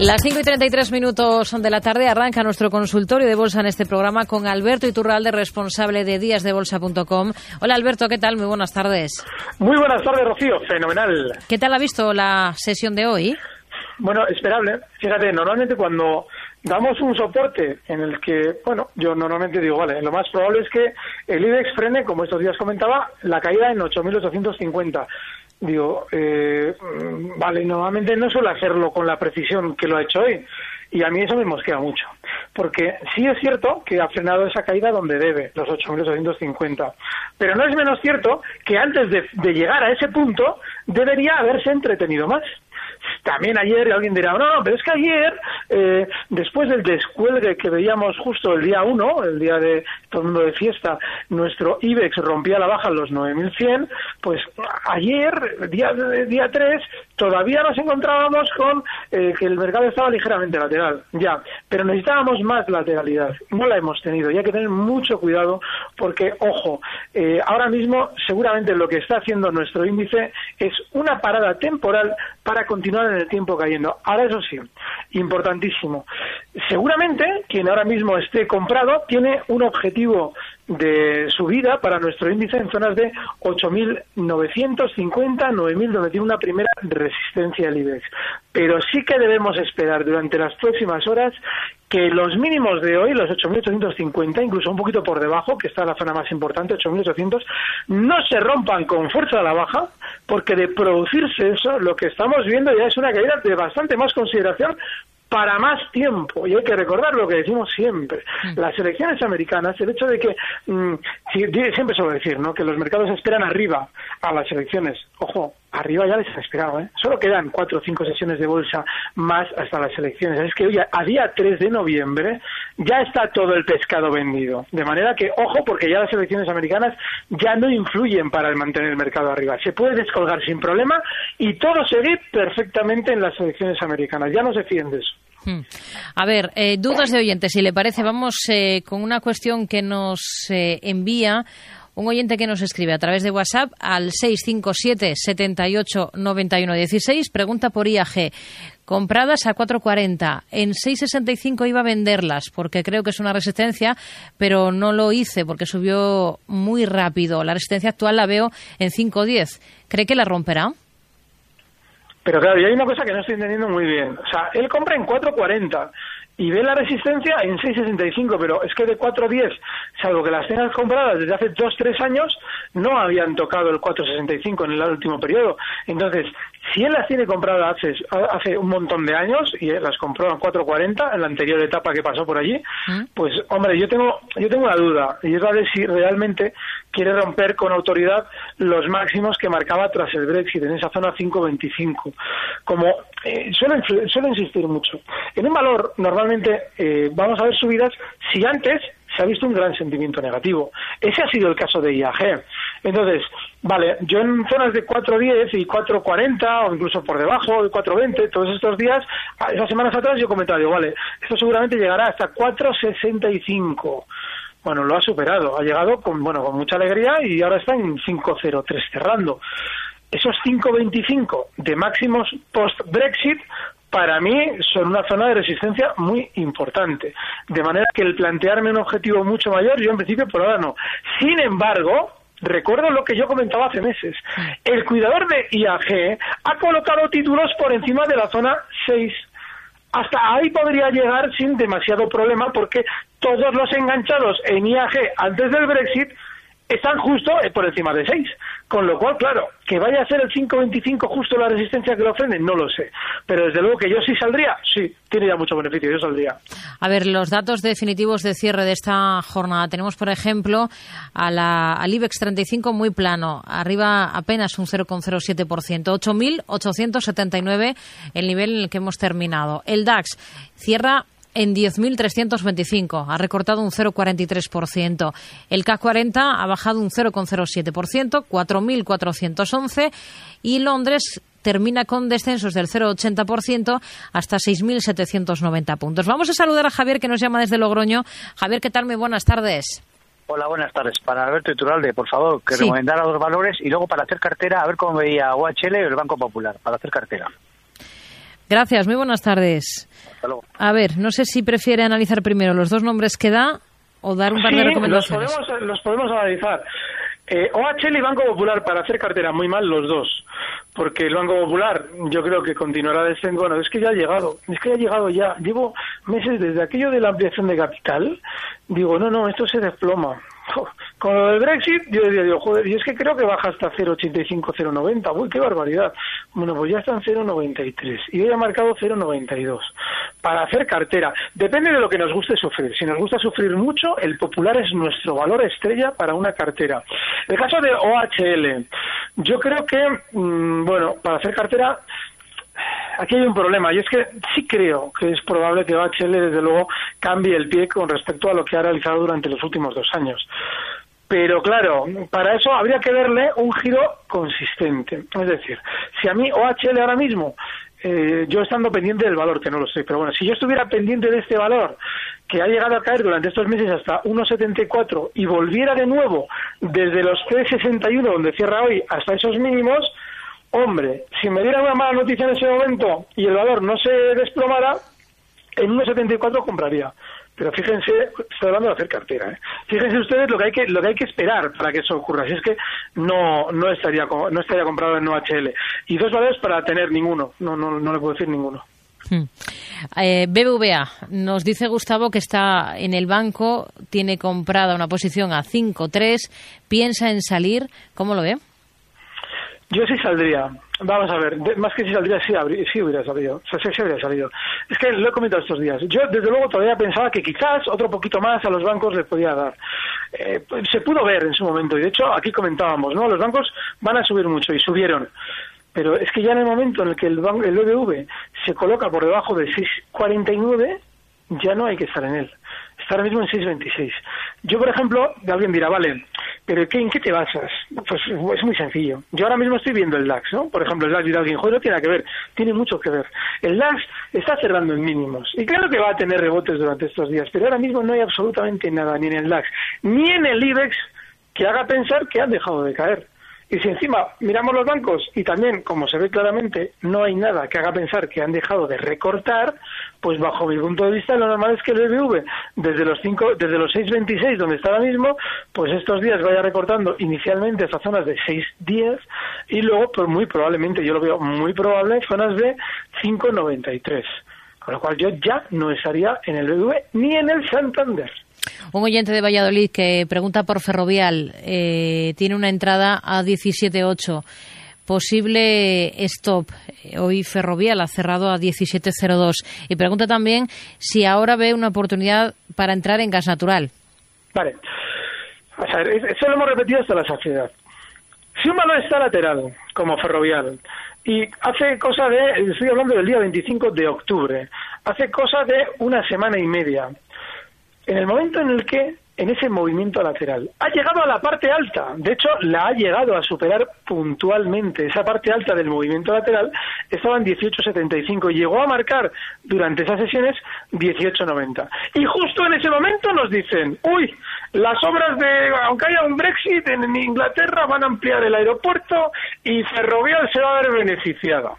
Las 5 y 33 minutos de la tarde arranca nuestro consultorio de bolsa en este programa con Alberto Iturralde, responsable de díasdebolsa.com. Hola Alberto, ¿qué tal? Muy buenas tardes. Muy buenas tardes, Rocío. Fenomenal. ¿Qué tal ha visto la sesión de hoy? Bueno, esperable. Fíjate, normalmente cuando damos un soporte en el que, bueno, yo normalmente digo, vale, lo más probable es que el IBEX frene, como estos días comentaba, la caída en 8.850 digo, eh, vale, normalmente no suelo hacerlo con la precisión que lo ha hecho hoy. Y a mí eso me mosquea mucho. Porque sí es cierto que ha frenado esa caída donde debe, los 8.850. Pero no es menos cierto que antes de llegar a ese punto debería haberse entretenido más. También ayer alguien dirá, no, pero es que ayer, eh, después del descuelgue que veíamos justo el día 1, el día de todo el mundo de fiesta, nuestro IBEX rompía la baja en los 9.100, pues ayer, día, día 3, todavía nos encontrábamos con eh, que el mercado estaba ligeramente lateral, ya, pero necesitábamos más lateralidad, no la hemos tenido y hay que tener mucho cuidado porque, ojo, eh, ahora mismo seguramente lo que está haciendo nuestro índice es una parada temporal para continuar en el tiempo cayendo. Ahora eso sí, importantísimo. Seguramente quien ahora mismo esté comprado tiene un objetivo de subida para nuestro índice en zonas de 8.950, 9.000, donde tiene una primera resistencia del IBEX. Pero sí que debemos esperar durante las próximas horas que los mínimos de hoy, los 8.850, incluso un poquito por debajo, que está la zona más importante, 8.800, no se rompan con fuerza a la baja, porque de producirse eso, lo que estamos viendo ya es una caída de bastante más consideración para más tiempo. Y hay que recordar lo que decimos siempre. Mm. Las elecciones americanas, el hecho de que, mm, siempre suelo decir, ¿no? Que los mercados esperan arriba a las elecciones. Ojo, arriba ya les han esperado, ¿eh? Solo quedan cuatro o cinco sesiones de bolsa más hasta las elecciones. Es que hoy, a día 3 de noviembre, ya está todo el pescado vendido. De manera que, ojo, porque ya las elecciones americanas ya no influyen para mantener el mercado arriba. Se puede descolgar sin problema y todo seguir perfectamente en las elecciones americanas. Ya no se fíen eso. Hmm. A ver, eh, dudas de oyentes, si le parece, vamos eh, con una cuestión que nos eh, envía un oyente que nos escribe a través de WhatsApp al 657 78 91 16 pregunta por IAG. Compradas a 4.40, en 6.65 iba a venderlas porque creo que es una resistencia, pero no lo hice porque subió muy rápido. La resistencia actual la veo en 5.10. ¿Cree que la romperá? Pero claro, y hay una cosa que no estoy entendiendo muy bien. O sea, él compra en 4.40 y ve la resistencia en 6.65, pero es que de 4.10, salvo que las tengas compradas desde hace 2-3 años, no habían tocado el 4.65 en el último periodo. Entonces, si él las tiene compradas hace, hace un montón de años y las compró en 4.40 en la anterior etapa que pasó por allí, ¿Mm? pues hombre, yo tengo yo tengo una duda y es la de si realmente quiere romper con autoridad los máximos que marcaba tras el Brexit en esa zona 5.25. Como eh, suelo, insistir mucho, en un valor normalmente eh, vamos a ver subidas si antes se ha visto un gran sentimiento negativo. Ese ha sido el caso de IAG. Entonces, vale, yo en zonas de 4.10 y 4.40 o incluso por debajo de 4.20, todos estos días, esas semanas atrás yo comentaba, digo, vale, esto seguramente llegará hasta 4.65 bueno, lo ha superado, ha llegado con, bueno, con mucha alegría y ahora está en 5.03 cerrando. Esos 5.25 de máximos post-Brexit para mí son una zona de resistencia muy importante. De manera que el plantearme un objetivo mucho mayor, yo en principio por ahora no. Sin embargo, recuerdo lo que yo comentaba hace meses. El cuidador de IAG ha colocado títulos por encima de la zona 6. Hasta ahí podría llegar sin demasiado problema porque todos los enganchados en IAG antes del Brexit están justo eh, por encima de 6. Con lo cual, claro, que vaya a ser el 5.25 justo la resistencia que lo frene, no lo sé. Pero desde luego que yo sí saldría, sí, tiene ya mucho beneficio, yo saldría. A ver, los datos definitivos de cierre de esta jornada. Tenemos, por ejemplo, a la, al IBEX 35 muy plano, arriba apenas un 0,07%, 8.879 el nivel en el que hemos terminado. El DAX cierra en 10.325, ha recortado un 0,43%. El CAC 40 ha bajado un 0,07%, 4.411 y Londres termina con descensos del 0,80% hasta 6.790 puntos. Vamos a saludar a Javier que nos llama desde Logroño. Javier, ¿qué tal? Muy buenas tardes. Hola, buenas tardes. Para Alberto Iturralde, por favor, que recomendara los valores y luego para hacer cartera, a ver cómo veía OHL y el Banco Popular, para hacer cartera. Gracias, muy buenas tardes. A ver, no sé si prefiere analizar primero los dos nombres que da o dar un par de recomendaciones. Los podemos, los podemos analizar. Eh, OHL y Banco Popular para hacer cartera, muy mal los dos. Porque el Banco Popular yo creo que continuará descendiendo. Bueno, es que ya ha llegado, es que ya ha llegado ya. Llevo meses desde aquello de la ampliación de capital. Digo, no, no, esto se desploma. Con lo del Brexit, yo diría, joder, y es que creo que baja hasta 0,85, 0,90. Uy, qué barbaridad. Bueno, pues ya está en 0,93. Y hoy ha marcado 0,92. Para hacer cartera. Depende de lo que nos guste sufrir. Si nos gusta sufrir mucho, el popular es nuestro valor estrella para una cartera. El caso de OHL. Yo creo que, mm, bueno, para hacer cartera aquí hay un problema y es que sí creo que es probable que OHL desde luego cambie el pie con respecto a lo que ha realizado durante los últimos dos años. Pero claro, para eso habría que verle un giro consistente. Es decir, si a mí OHL ahora mismo, eh, yo estando pendiente del valor, que no lo sé, pero bueno, si yo estuviera pendiente de este valor, que ha llegado a caer durante estos meses hasta 1,74 y volviera de nuevo desde los 3,61 donde cierra hoy hasta esos mínimos, hombre, si me diera una mala noticia en ese momento y el valor no se desplomara, en 1,74 compraría. Pero fíjense, estoy hablando de hacer cartera. ¿eh? Fíjense ustedes lo que hay que lo que hay que esperar para que eso ocurra. Si es que no no estaría no estaría comprado en OHL y dos valores para tener ninguno. No no no le puedo decir ninguno. Hmm. Eh, BBVA nos dice Gustavo que está en el banco, tiene comprada una posición a 5.3, piensa en salir. ¿Cómo lo ve? Yo sí saldría. Vamos a ver, más que si saldría, sí, sí hubiera salido. Sea, sí, hubiera salido. Es que lo he comentado estos días. Yo, desde luego, todavía pensaba que quizás otro poquito más a los bancos les podía dar. Eh, pues, se pudo ver en su momento, y de hecho, aquí comentábamos, ¿no? Los bancos van a subir mucho, y subieron. Pero es que ya en el momento en el que el, banco, el BBV se coloca por debajo de 6,49, ya no hay que estar en él. Está ahora mismo en 6,26. Yo, por ejemplo, alguien dirá, vale, pero ¿qué, ¿en qué te basas? Pues es muy sencillo. Yo ahora mismo estoy viendo el DAX, ¿no? Por ejemplo, el DAX de alguien, joder, no tiene que ver, tiene mucho que ver. El DAX está cerrando en mínimos. Y claro que va a tener rebotes durante estos días, pero ahora mismo no hay absolutamente nada, ni en el DAX, ni en el IBEX, que haga pensar que han dejado de caer. Y si encima miramos los bancos y también, como se ve claramente, no hay nada que haga pensar que han dejado de recortar, pues bajo mi punto de vista lo normal es que el BBV desde los cinco, desde los 6.26 donde está ahora mismo, pues estos días vaya recortando inicialmente esas zonas de 6.10 y luego pues muy probablemente, yo lo veo muy probable, zonas de 5.93. Con lo cual yo ya no estaría en el BBV ni en el Santander. Un oyente de Valladolid que pregunta por Ferrovial eh, tiene una entrada a 17.8. Posible stop. Hoy Ferrovial ha cerrado a 17.02. Y pregunta también si ahora ve una oportunidad para entrar en gas natural. Vale. eso lo hemos repetido hasta la saciedad. Si un valor está lateral, como Ferrovial, y hace cosa de, estoy hablando del día 25 de octubre, hace cosa de una semana y media, en el momento en el que en ese movimiento lateral. Ha llegado a la parte alta, de hecho la ha llegado a superar puntualmente. Esa parte alta del movimiento lateral estaba en 18.75 y llegó a marcar durante esas sesiones 18.90. Y justo en ese momento nos dicen, uy, las obras de, aunque haya un Brexit en Inglaterra, van a ampliar el aeropuerto y Ferrovial se va a ver beneficiada.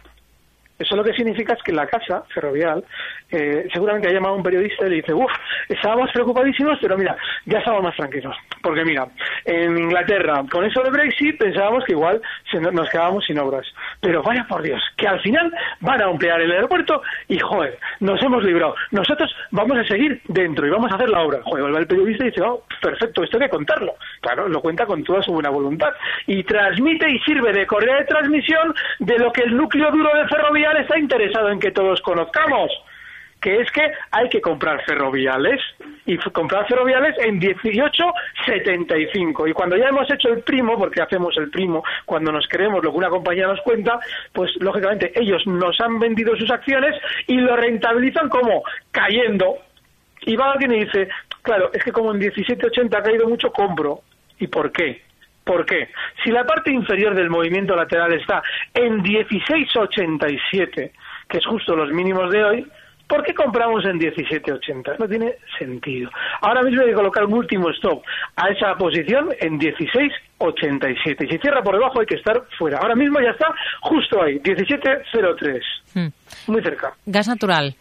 Eso lo que significa es que la casa ferrovial eh, seguramente ha llamado a un periodista y le dice, uff, estábamos preocupadísimos, pero mira, ya estamos más tranquilos. Porque mira, en Inglaterra, con eso de Brexit, pensábamos que igual nos quedábamos sin obras. Pero vaya por Dios, que al final van a ampliar el aeropuerto y, joder, nos hemos librado. Nosotros vamos a seguir dentro y vamos a hacer la obra. Joder, vuelve el periodista y dice, oh, perfecto, esto hay que contarlo. Claro, lo cuenta con toda su buena voluntad. Y transmite y sirve de correa de transmisión de lo que el núcleo duro de Ferrovial está interesado en que todos conozcamos que es que hay que comprar ferroviales y comprar ferroviales en 18.75 y cuando ya hemos hecho el primo, porque hacemos el primo cuando nos creemos lo que una compañía nos cuenta, pues lógicamente ellos nos han vendido sus acciones y lo rentabilizan como cayendo y va alguien y dice, claro, es que como en 17.80 ha caído mucho, compro. ¿Y por qué? ¿Por qué? Si la parte inferior del movimiento lateral está en 16.87, que es justo los mínimos de hoy, ¿Por qué compramos en 17.80? No tiene sentido. Ahora mismo hay que colocar un último stop a esa posición en 16.87. Y si cierra por debajo hay que estar fuera. Ahora mismo ya está justo ahí, 17.03. Hmm. Muy cerca. Gas natural.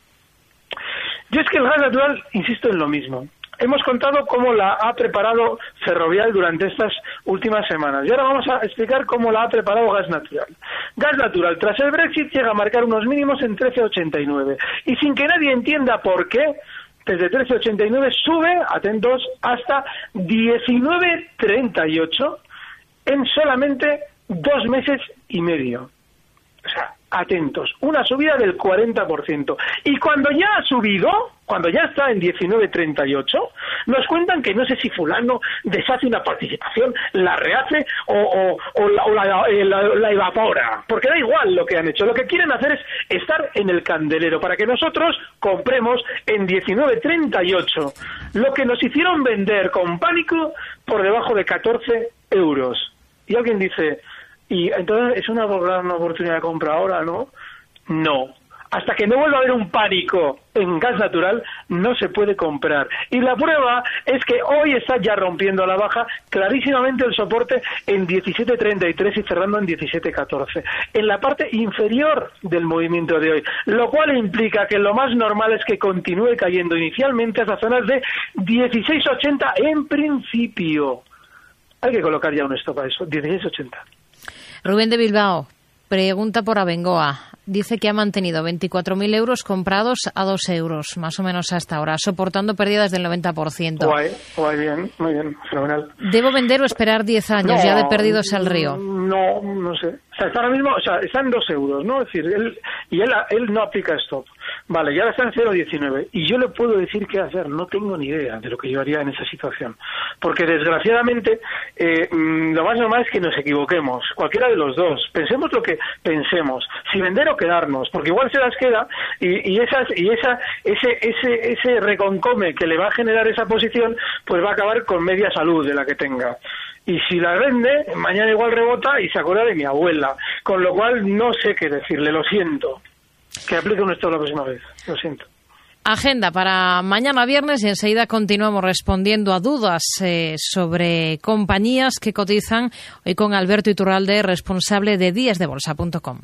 Yo es que el gas natural, insisto en lo mismo hemos contado cómo la ha preparado Ferrovial durante estas últimas semanas. Y ahora vamos a explicar cómo la ha preparado Gas Natural. Gas Natural, tras el Brexit, llega a marcar unos mínimos en 13,89. Y sin que nadie entienda por qué, desde 13,89 sube, atentos, hasta 19,38 en solamente dos meses y medio. O sea, atentos, una subida del 40%. Y cuando ya ha subido, cuando ya está en 19.38, nos cuentan que no sé si fulano deshace una participación, la rehace o, eh, la, evapora, porque da igual lo que han hecho. Lo que quieren hacer es estar en el candelero para que nosotros compremos en 19.38 lo que nos hicieron vender con pánico por debajo de 14 euros. Y alguien dice, y entonces es una gran oportunidad de compra ahora, ¿no? No. Hasta que no vuelva a haber un pánico en gas natural, no se puede comprar. Y la prueba es que hoy está ya rompiendo a la baja clarísimamente el soporte en 17.33 y cerrando en 17.14. En la parte inferior del movimiento de hoy. Lo cual implica que lo más normal es que continúe cayendo inicialmente hasta zonas de 16.80 en principio. Hay que colocar ya un stop a eso, 16.80. Rubén de Bilbao pregunta por Abengoa. Dice que ha mantenido 24.000 euros comprados a 2 euros, más o menos hasta ahora, soportando pérdidas del 90%. Guay, guay, bien, muy bien, fenomenal. ¿Debo vender o esperar 10 años ya de perdidos al río? No, no sé. O sea, está ahora mismo, o sea, está en 2 euros, ¿no? Es decir, él, y él, él no aplica stop. Vale, ya está en 0,19 y yo le puedo decir qué hacer, no tengo ni idea de lo que yo haría en esa situación, porque desgraciadamente eh, mm, lo más normal es que nos equivoquemos, cualquiera de los dos, pensemos lo que pensemos, si vender o quedarnos, porque igual se las queda y, y, esas, y esa, ese, ese, ese reconcome que le va a generar esa posición, pues va a acabar con media salud de la que tenga. Y si la vende, mañana igual rebota y se acuerda de mi abuela. Con lo cual no sé qué decirle, lo siento. Que aplique un esto la próxima vez. Lo siento. Agenda para mañana viernes y enseguida continuamos respondiendo a dudas eh, sobre compañías que cotizan hoy con Alberto Iturralde, responsable de díasdebolsa.com.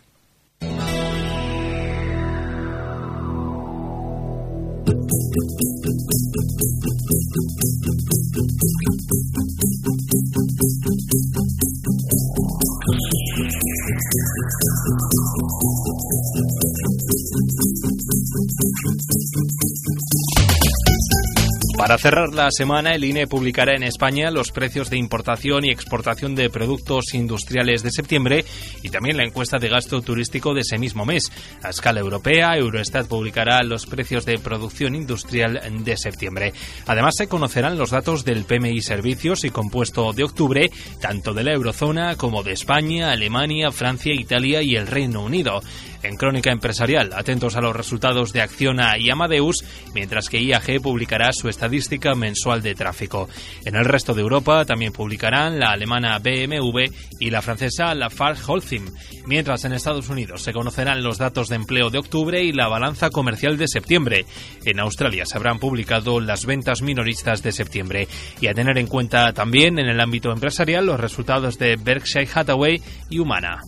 Para cerrar la semana, el INE publicará en España los precios de importación y exportación de productos industriales de septiembre y también la encuesta de gasto turístico de ese mismo mes. A escala europea, Eurostat publicará los precios de producción industrial de septiembre. Además, se conocerán los datos del PMI Servicios y compuesto de octubre, tanto de la eurozona como de España, Alemania, Francia, Italia y el Reino Unido en Crónica Empresarial, atentos a los resultados de Acciona y Amadeus, mientras que IAG publicará su estadística mensual de tráfico. En el resto de Europa también publicarán la alemana BMW y la francesa Lafarge Holcim, mientras en Estados Unidos se conocerán los datos de empleo de octubre y la balanza comercial de septiembre. En Australia se habrán publicado las ventas minoristas de septiembre y a tener en cuenta también en el ámbito empresarial los resultados de Berkshire Hathaway y Humana.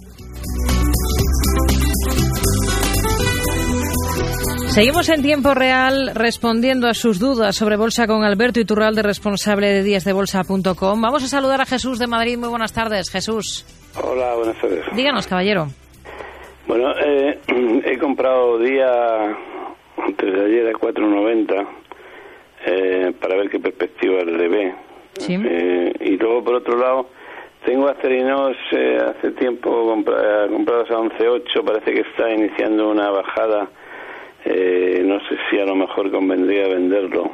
Seguimos en tiempo real respondiendo a sus dudas sobre bolsa con Alberto Iturralde, responsable de díasdebolsa.com. Vamos a saludar a Jesús de Madrid. Muy buenas tardes, Jesús. Hola, buenas tardes. Díganos, caballero. Bueno, eh, he comprado día antes de ayer a 4.90 eh, para ver qué perspectiva le ve. Sí. Eh, y luego, por otro lado, tengo acerinos eh, hace tiempo compra- comprados a 11.8. Parece que está iniciando una bajada. Eh, no sé si a lo mejor convendría venderlo.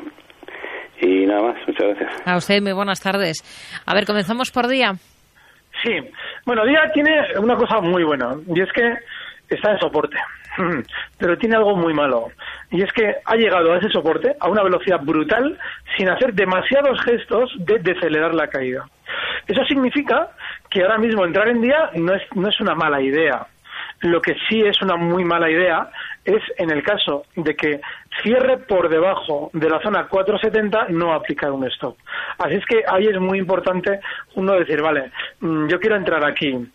Y nada más, muchas gracias. A usted, muy buenas tardes. A ver, comenzamos por día. Sí, bueno, Día tiene una cosa muy buena y es que está en soporte, pero tiene algo muy malo y es que ha llegado a ese soporte a una velocidad brutal sin hacer demasiados gestos de decelerar la caída. Eso significa que ahora mismo entrar en Día no es, no es una mala idea. Lo que sí es una muy mala idea es en el caso de que cierre por debajo de la zona 470 no aplicar un stop. Así es que ahí es muy importante uno decir, vale, mm, yo quiero entrar aquí,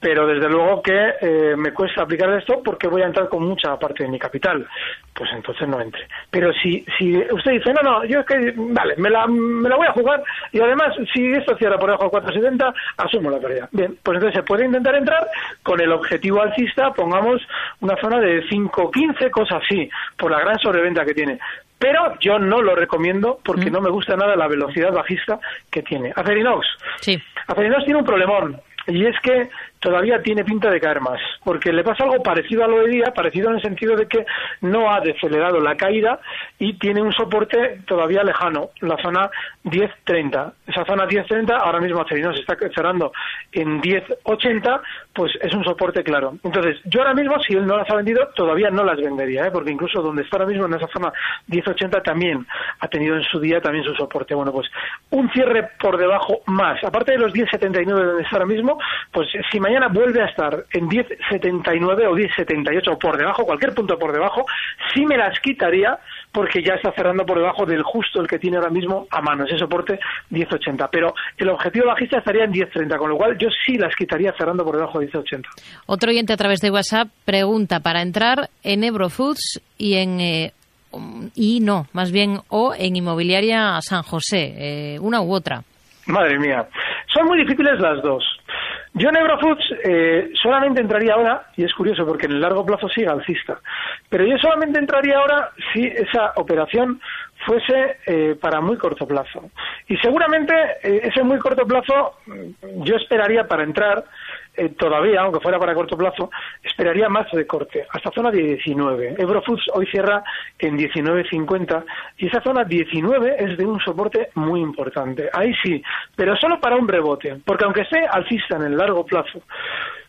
pero desde luego que eh, me cuesta aplicar el stop porque voy a entrar con mucha parte de mi capital. Pues entonces no entre. Pero si, si usted dice, no, no, yo es que, vale, me la, me la voy a jugar y además si esto cierra por debajo de 470, asumo la pérdida. Bien, pues entonces se puede intentar entrar con el objetivo alcista, pongamos una zona de 5.15, cosas así, por la gran sobreventa que tiene. Pero yo no lo recomiendo porque no me gusta nada la velocidad bajista que tiene. Acerinox. Sí. Acerinox tiene un problemón y es que todavía tiene pinta de caer más, porque le pasa algo parecido a lo de día, parecido en el sentido de que no ha decelerado la caída y tiene un soporte todavía lejano, la zona 10.30. Esa zona 10.30 ahora mismo Acerinox está cerrando en 10.80, pues es un soporte claro. Entonces, yo ahora mismo, si él no las ha vendido, todavía no las vendería, ¿eh? porque incluso donde está ahora mismo, en esa zona 10.80, también ha tenido en su día también su soporte. Bueno, pues un cierre por debajo más, aparte de los 10.79 donde está ahora mismo, pues si mañana vuelve a estar en 10.79 o 10.78 o por debajo, cualquier punto por debajo, sí me las quitaría porque ya está cerrando por debajo del justo el que tiene ahora mismo a mano, ese soporte 10.80. Pero el objetivo bajista estaría en 10.30, con lo cual yo sí las quitaría cerrando por debajo de 10.80. Otro oyente a través de WhatsApp pregunta para entrar en Eurofoods y en... eh, y no, más bien o en Inmobiliaria San José, eh, una u otra. Madre mía. Son muy difíciles las dos. Yo en Eurofoods eh, solamente entraría ahora, y es curioso porque en el largo plazo sigue alcista, pero yo solamente entraría ahora si esa operación fuese eh, para muy corto plazo. Y seguramente eh, ese muy corto plazo mm, yo esperaría para entrar eh, todavía, aunque fuera para corto plazo, esperaría más de corte, hasta zona de 19. Eurofoods hoy cierra en 19.50 y esa zona 19 es de un soporte muy importante. Ahí sí, pero solo para un rebote, porque aunque esté alcista en el largo plazo,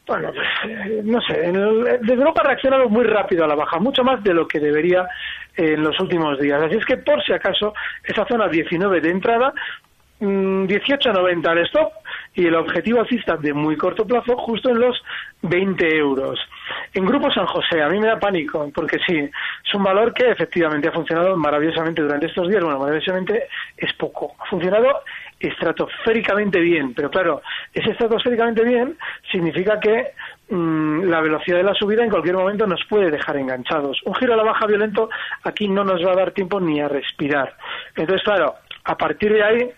bueno, pues, eh, no sé, el- desde luego ha reaccionado muy rápido a la baja, mucho más de lo que debería eh, en los últimos días. Así es que, por si acaso, esa zona 19 de entrada, mm, 18.90 al stop y el objetivo alcista de muy corto plazo justo en los 20 euros. En Grupo San José, a mí me da pánico, porque sí, es un valor que efectivamente ha funcionado maravillosamente durante estos días. Bueno, maravillosamente es poco. Ha funcionado estratosféricamente bien, pero claro, ese estratosféricamente bien significa que mm, la velocidad de la subida en cualquier momento nos puede dejar enganchados. Un giro a la baja violento aquí no nos va a dar tiempo ni a respirar. Entonces, claro, a partir de ahí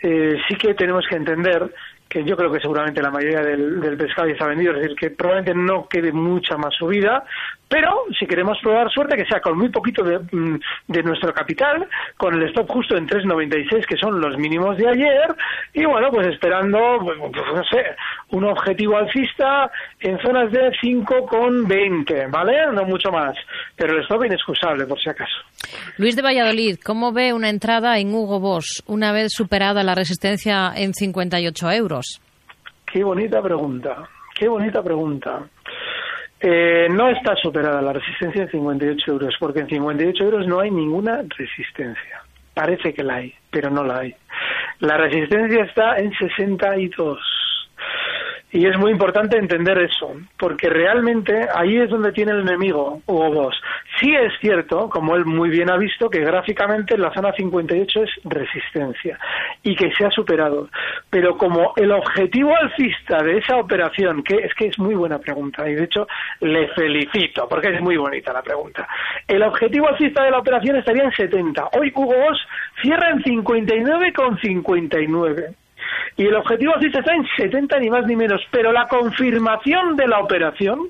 eh, sí que tenemos que entender que yo creo que seguramente la mayoría del, pescado ya está vendido, es decir, que probablemente no quede mucha más subida, pero si queremos probar suerte, que sea con muy poquito de, mm, nuestro capital, con el stop justo en 3,96, que son los mínimos de ayer, y bueno, pues esperando, pues, pues, no sé, un objetivo alcista en zonas de 5,20, ¿vale? No mucho más, pero el stop inexcusable, por si acaso. Luis de Valladolid, ¿cómo ve una entrada en Hugo Boss una vez superada la resistencia en 58 euros? Qué bonita pregunta, qué bonita pregunta. Eh, no está superada la resistencia en 58 euros, porque en 58 euros no hay ninguna resistencia. Parece que la hay, pero no la hay. La resistencia está en 62. Y es muy importante entender eso, porque realmente ahí es donde tiene el enemigo, Hugo Boss. Sí es cierto, como él muy bien ha visto, que gráficamente la zona 58 es resistencia y que se ha superado. Pero como el objetivo alcista de esa operación, que es que es muy buena pregunta, y de hecho le felicito, porque es muy bonita la pregunta. El objetivo alcista de la operación estaría en 70. Hoy Hugo Boss cierra en 59,59 y el objetivo así está en 70 ni más ni menos, pero la confirmación de la operación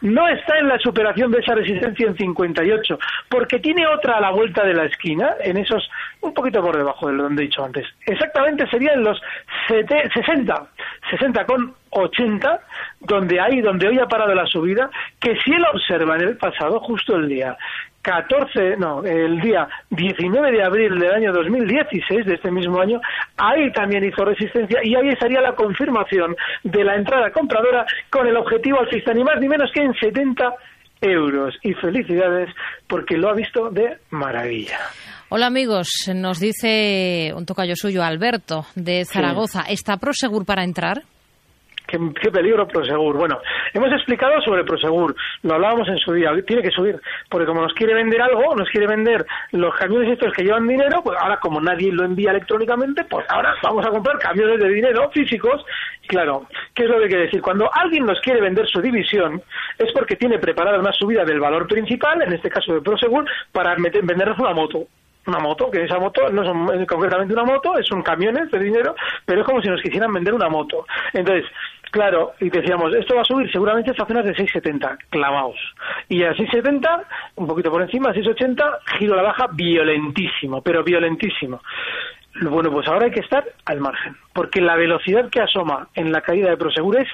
no está en la superación de esa resistencia en 58, porque tiene otra a la vuelta de la esquina, en esos, un poquito por debajo de lo que he dicho antes. Exactamente sería en los 60, 60 con 80, donde hay, donde hoy ha parado la subida, que si él observa en el pasado, justo el día 14, no, el día 19 de abril del año 2016, de este mismo año, ahí también hizo resistencia y ahí estaría la confirmación de la entrada compradora con el objetivo alcista, ni más ni menos que en 70 euros. Y felicidades porque lo ha visto de maravilla. Hola amigos, nos dice un tocayo suyo, Alberto, de Zaragoza. ¿Está Prosegur para entrar? ¿Qué, peligro Prosegur? Bueno, hemos explicado sobre Prosegur, lo hablábamos en su día, tiene que subir, porque como nos quiere vender algo, nos quiere vender los camiones estos que llevan dinero, pues ahora como nadie lo envía electrónicamente, pues ahora vamos a comprar camiones de dinero físicos. Claro, ¿qué es lo que quiere decir? Cuando alguien nos quiere vender su división, es porque tiene preparada una subida del valor principal, en este caso de Prosegur, para vendernos una moto una moto, que esa moto no es concretamente una moto, es un camiones de dinero, pero es como si nos quisieran vender una moto. Entonces, Claro, y decíamos, esto va a subir seguramente hasta zonas de 6,70, clavados. Y a 6,70, un poquito por encima, a 6,80, giro a la baja violentísimo, pero violentísimo. Bueno, pues ahora hay que estar al margen, porque la velocidad que asoma en la caída de Prosegur es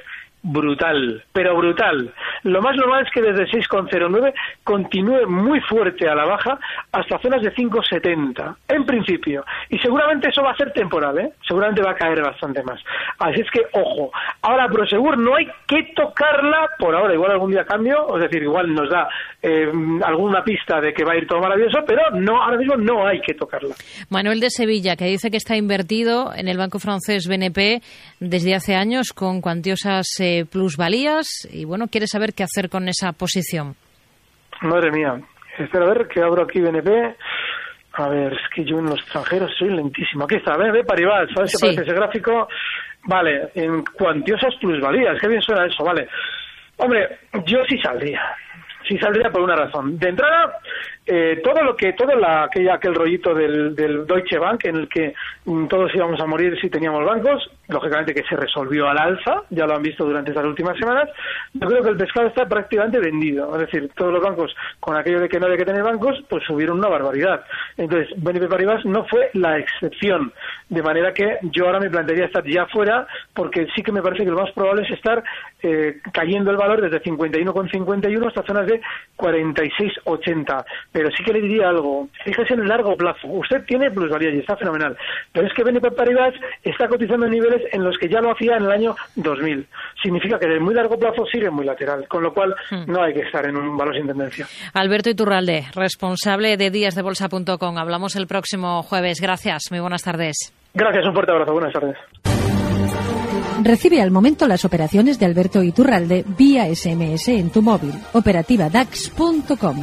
brutal, pero brutal. Lo más normal es que desde 6,09 continúe muy fuerte a la baja hasta zonas de 5,70, en principio. Y seguramente eso va a ser temporal, ¿eh? Seguramente va a caer bastante más. Así es que, ojo. Ahora, Prosegur no hay que tocarla por ahora. Igual algún día cambio, es decir, igual nos da eh, alguna pista de que va a ir todo maravilloso, pero no, ahora mismo no hay que tocarla. Manuel de Sevilla, que dice que está invertido en el banco francés BNP desde hace años con cuantiosas eh, plusvalías y bueno, quiere saber qué hacer con esa posición. Madre mía, espera a ver que abro aquí BNP. A ver, es que yo en los extranjeros soy lentísimo. Aquí está, BNP Paribas, ¿sabes qué parece ese gráfico? Vale, en cuantiosas plusvalías, qué bien suena eso, vale. Hombre, yo sí saldría. Sí saldría por una razón. De entrada, eh, todo lo que todo la, aquella, aquel rollito del, del, Deutsche Bank en el que mm, todos íbamos a morir si teníamos bancos lógicamente que se resolvió al alza ya lo han visto durante estas últimas semanas yo creo que el pescado está prácticamente vendido. Es decir todos los bancos con aquello de que no había que tener bancos pues subieron una barbaridad. Entonces BNP Paribas no fue la excepción de manera que yo ahora me plantearía estar ya fuera porque sí que me parece que lo más probable es estar eh, cayendo el valor desde 51,51 hasta zonas de 46,80 pero sí que le diría algo. Fíjese en el largo plazo. Usted tiene plusvalía y está fenomenal. Pero es que BNP Paribas está cotizando en niveles en los que ya lo hacía en el año 2000. Significa que de muy largo plazo sigue muy lateral, con lo cual hmm. no hay que estar en un valor sin tendencia. Alberto Iturralde, responsable de díasdebolsa.com. Hablamos el próximo jueves. Gracias. Muy buenas tardes. Gracias. Un fuerte abrazo. Buenas tardes. Recibe al momento las operaciones de Alberto Iturralde vía SMS en tu móvil. Operativa DAX.com.